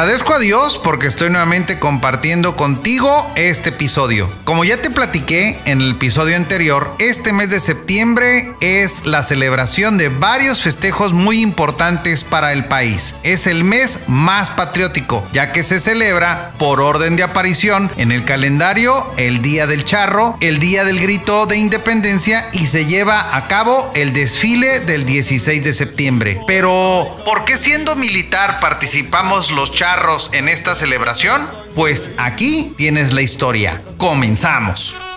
Agradezco a Dios porque estoy nuevamente compartiendo contigo este episodio. Como ya te platiqué en el episodio anterior, este mes de septiembre es la celebración de varios festejos muy importantes para el país. Es el mes más patriótico, ya que se celebra por orden de aparición en el calendario el Día del Charro, el Día del Grito de Independencia y se lleva a cabo el desfile del 16 de septiembre. Pero, ¿por qué siendo militar participamos los charros en esta celebración? Pues aquí tienes la historia. Comenzamos.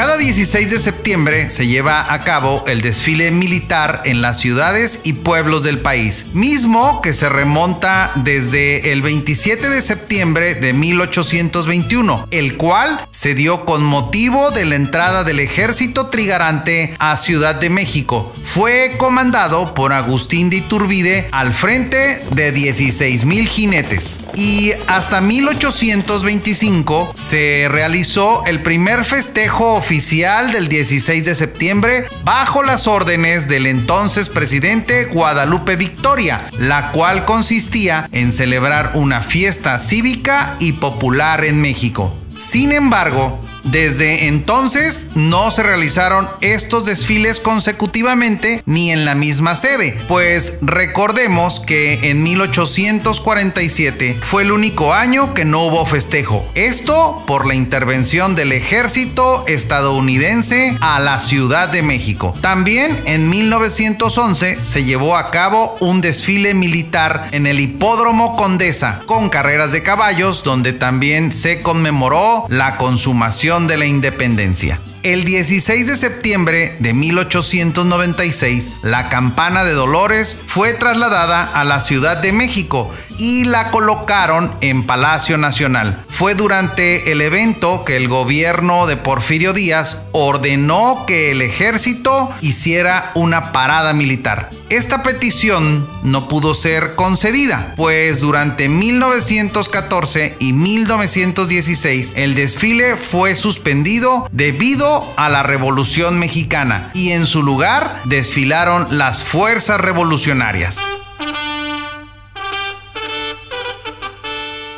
Cada 16 de septiembre se lleva a cabo el desfile militar en las ciudades y pueblos del país, mismo que se remonta desde el 27 de septiembre de 1821, el cual se dio con motivo de la entrada del ejército trigarante a Ciudad de México. Fue comandado por Agustín de Iturbide al frente de 16 mil jinetes. Y hasta 1825 se realizó el primer festejo oficial del 16 de septiembre bajo las órdenes del entonces presidente Guadalupe Victoria, la cual consistía en celebrar una fiesta cívica y popular en México. Sin embargo, desde entonces no se realizaron estos desfiles consecutivamente ni en la misma sede, pues recordemos que en 1847 fue el único año que no hubo festejo. Esto por la intervención del ejército estadounidense a la Ciudad de México. También en 1911 se llevó a cabo un desfile militar en el Hipódromo Condesa con carreras de caballos donde también se conmemoró la consumación de la independencia. El 16 de septiembre de 1896, la campana de Dolores fue trasladada a la Ciudad de México y la colocaron en Palacio Nacional. Fue durante el evento que el gobierno de Porfirio Díaz ordenó que el ejército hiciera una parada militar. Esta petición no pudo ser concedida, pues durante 1914 y 1916 el desfile fue suspendido debido a la Revolución Mexicana y en su lugar desfilaron las fuerzas revolucionarias.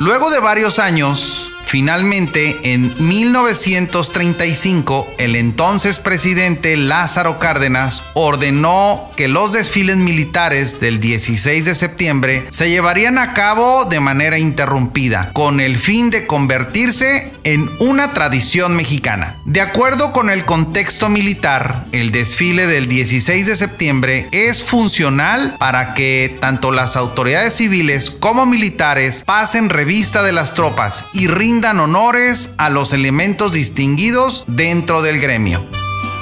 Luego de varios años, Finalmente, en 1935, el entonces presidente Lázaro Cárdenas ordenó que los desfiles militares del 16 de septiembre se llevarían a cabo de manera interrumpida, con el fin de convertirse en una tradición mexicana. De acuerdo con el contexto militar, el desfile del 16 de septiembre es funcional para que tanto las autoridades civiles como militares pasen revista de las tropas y rindan dan honores a los elementos distinguidos dentro del gremio.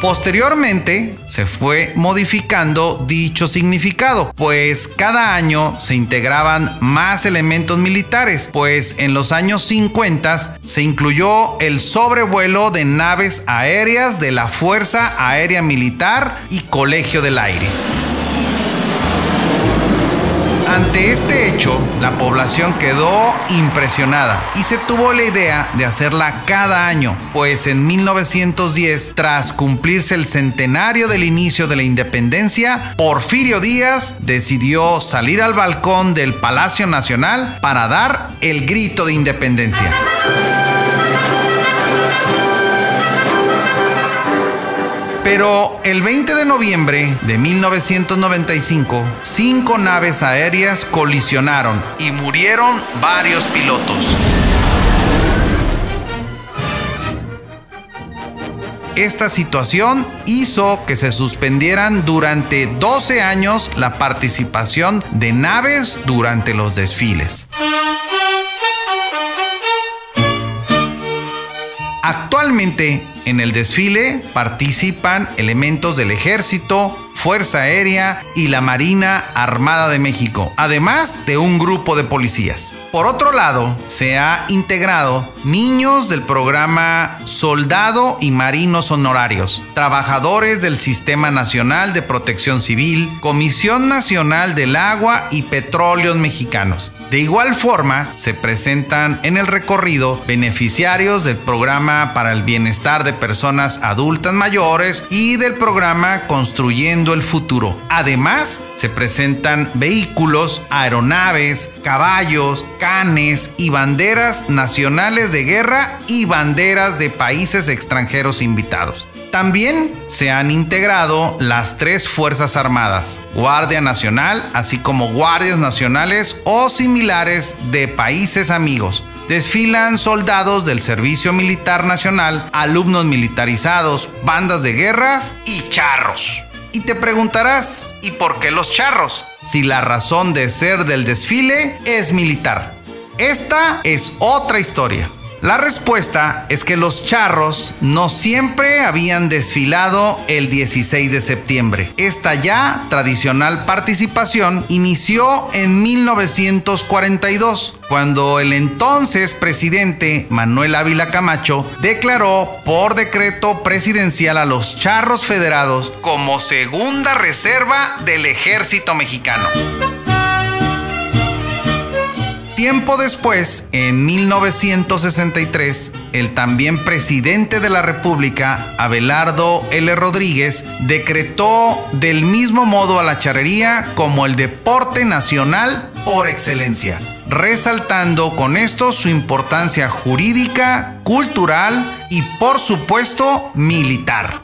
Posteriormente se fue modificando dicho significado, pues cada año se integraban más elementos militares, pues en los años 50 se incluyó el sobrevuelo de naves aéreas de la Fuerza Aérea Militar y Colegio del Aire. Ante este hecho, la población quedó impresionada y se tuvo la idea de hacerla cada año, pues en 1910, tras cumplirse el centenario del inicio de la independencia, Porfirio Díaz decidió salir al balcón del Palacio Nacional para dar el grito de independencia. Pero el 20 de noviembre de 1995, cinco naves aéreas colisionaron y murieron varios pilotos. Esta situación hizo que se suspendieran durante 12 años la participación de naves durante los desfiles. Actualmente en el desfile participan elementos del ejército, Fuerza Aérea y la Marina Armada de México, además de un grupo de policías. Por otro lado, se ha integrado niños del programa Soldado y Marinos Honorarios, trabajadores del Sistema Nacional de Protección Civil, Comisión Nacional del Agua y Petróleos Mexicanos. De igual forma, se presentan en el recorrido beneficiarios del programa para el bienestar de personas adultas mayores y del programa Construyendo el Futuro. Además, se presentan vehículos, aeronaves, caballos, canes y banderas nacionales de guerra y banderas de países extranjeros invitados. También se han integrado las tres Fuerzas Armadas, Guardia Nacional, así como guardias nacionales o similares de países amigos. Desfilan soldados del Servicio Militar Nacional, alumnos militarizados, bandas de guerras y charros. Y te preguntarás, ¿y por qué los charros? Si la razón de ser del desfile es militar. Esta es otra historia. La respuesta es que los charros no siempre habían desfilado el 16 de septiembre. Esta ya tradicional participación inició en 1942, cuando el entonces presidente Manuel Ávila Camacho declaró por decreto presidencial a los charros federados como segunda reserva del ejército mexicano. Tiempo después, en 1963, el también presidente de la República, Abelardo L. Rodríguez, decretó del mismo modo a la charrería como el deporte nacional por excelencia, resaltando con esto su importancia jurídica, cultural y por supuesto militar.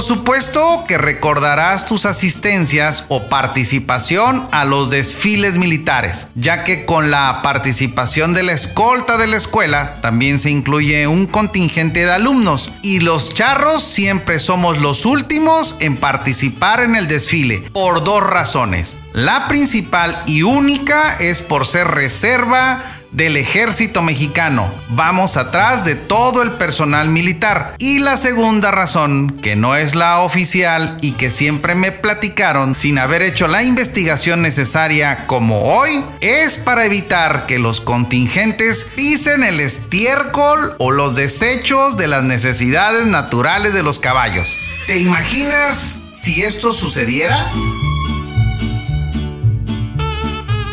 Por supuesto que recordarás tus asistencias o participación a los desfiles militares, ya que con la participación de la escolta de la escuela también se incluye un contingente de alumnos y los charros siempre somos los últimos en participar en el desfile por dos razones. La principal y única es por ser reserva del ejército mexicano. Vamos atrás de todo el personal militar. Y la segunda razón, que no es la oficial y que siempre me platicaron sin haber hecho la investigación necesaria como hoy, es para evitar que los contingentes pisen el estiércol o los desechos de las necesidades naturales de los caballos. ¿Te imaginas si esto sucediera?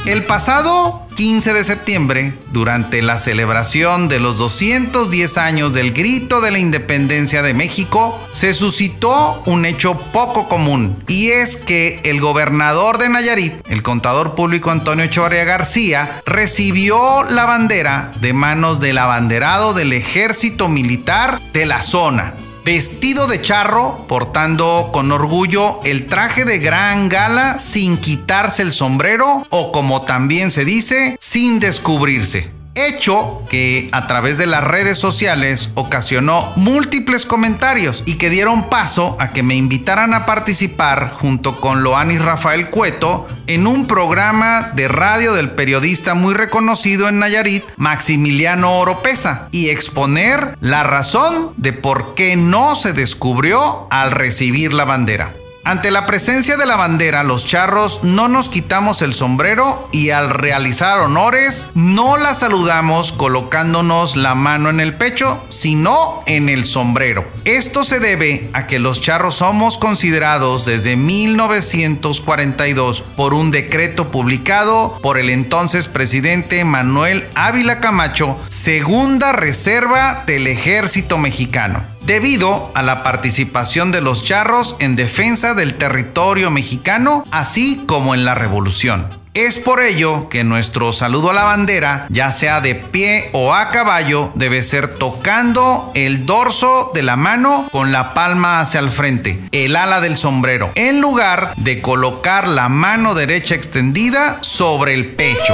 El pasado 15 de septiembre, durante la celebración de los 210 años del grito de la independencia de México, se suscitó un hecho poco común, y es que el gobernador de Nayarit, el contador público Antonio Echevarría García, recibió la bandera de manos del abanderado del ejército militar de la zona, vestido de charro, portando con orgullo el traje de gran gala sin quitarse el sombrero o como también se dice, sin descubrirse hecho que a través de las redes sociales ocasionó múltiples comentarios y que dieron paso a que me invitaran a participar junto con Loanis Rafael Cueto en un programa de radio del periodista muy reconocido en Nayarit, Maximiliano Oropesa, y exponer la razón de por qué no se descubrió al recibir la bandera. Ante la presencia de la bandera, los charros no nos quitamos el sombrero y al realizar honores no la saludamos colocándonos la mano en el pecho, sino en el sombrero. Esto se debe a que los charros somos considerados desde 1942 por un decreto publicado por el entonces presidente Manuel Ávila Camacho, segunda reserva del ejército mexicano debido a la participación de los charros en defensa del territorio mexicano, así como en la revolución. Es por ello que nuestro saludo a la bandera, ya sea de pie o a caballo, debe ser tocando el dorso de la mano con la palma hacia el frente, el ala del sombrero, en lugar de colocar la mano derecha extendida sobre el pecho.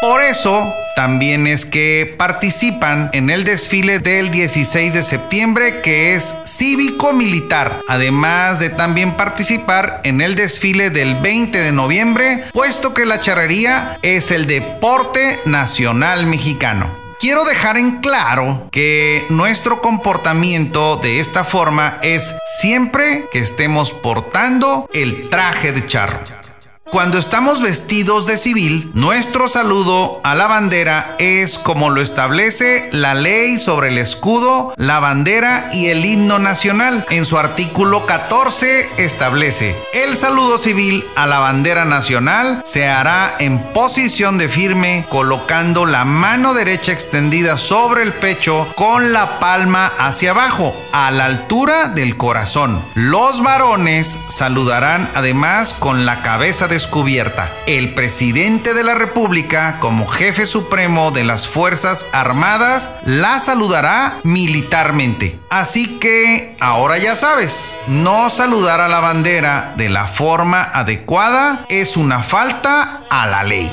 Por eso, también es que participan en el desfile del 16 de septiembre que es cívico-militar, además de también participar en el desfile del 20 de noviembre, puesto que la charrería es el deporte nacional mexicano. Quiero dejar en claro que nuestro comportamiento de esta forma es siempre que estemos portando el traje de charro. Cuando estamos vestidos de civil, nuestro saludo a la bandera es como lo establece la ley sobre el escudo, la bandera y el himno nacional. En su artículo 14 establece, el saludo civil a la bandera nacional se hará en posición de firme, colocando la mano derecha extendida sobre el pecho con la palma hacia abajo, a la altura del corazón. Los varones saludarán además con la cabeza de descubierta. El presidente de la República, como jefe supremo de las Fuerzas Armadas, la saludará militarmente. Así que ahora ya sabes, no saludar a la bandera de la forma adecuada es una falta a la ley.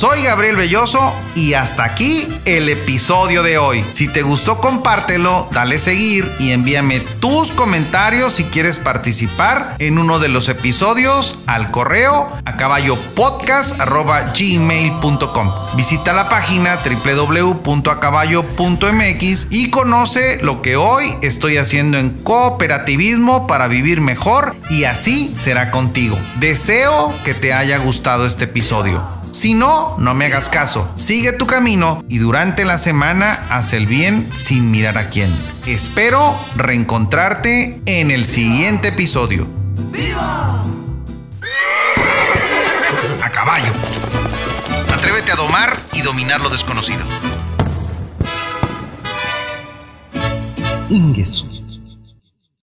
Soy Gabriel Belloso y hasta aquí el episodio de hoy. Si te gustó, compártelo, dale seguir y envíame tus comentarios si quieres participar en uno de los episodios al correo a caballopodcast.gmail.com. Visita la página www.acaballo.mx y conoce lo que hoy estoy haciendo en cooperativismo para vivir mejor y así será contigo. Deseo que te haya gustado este episodio. Si no, no me hagas caso. Sigue tu camino y durante la semana haz el bien sin mirar a quién. Espero reencontrarte en el siguiente episodio. ¡Viva! A caballo. Atrévete a domar y dominar lo desconocido. Ingesu.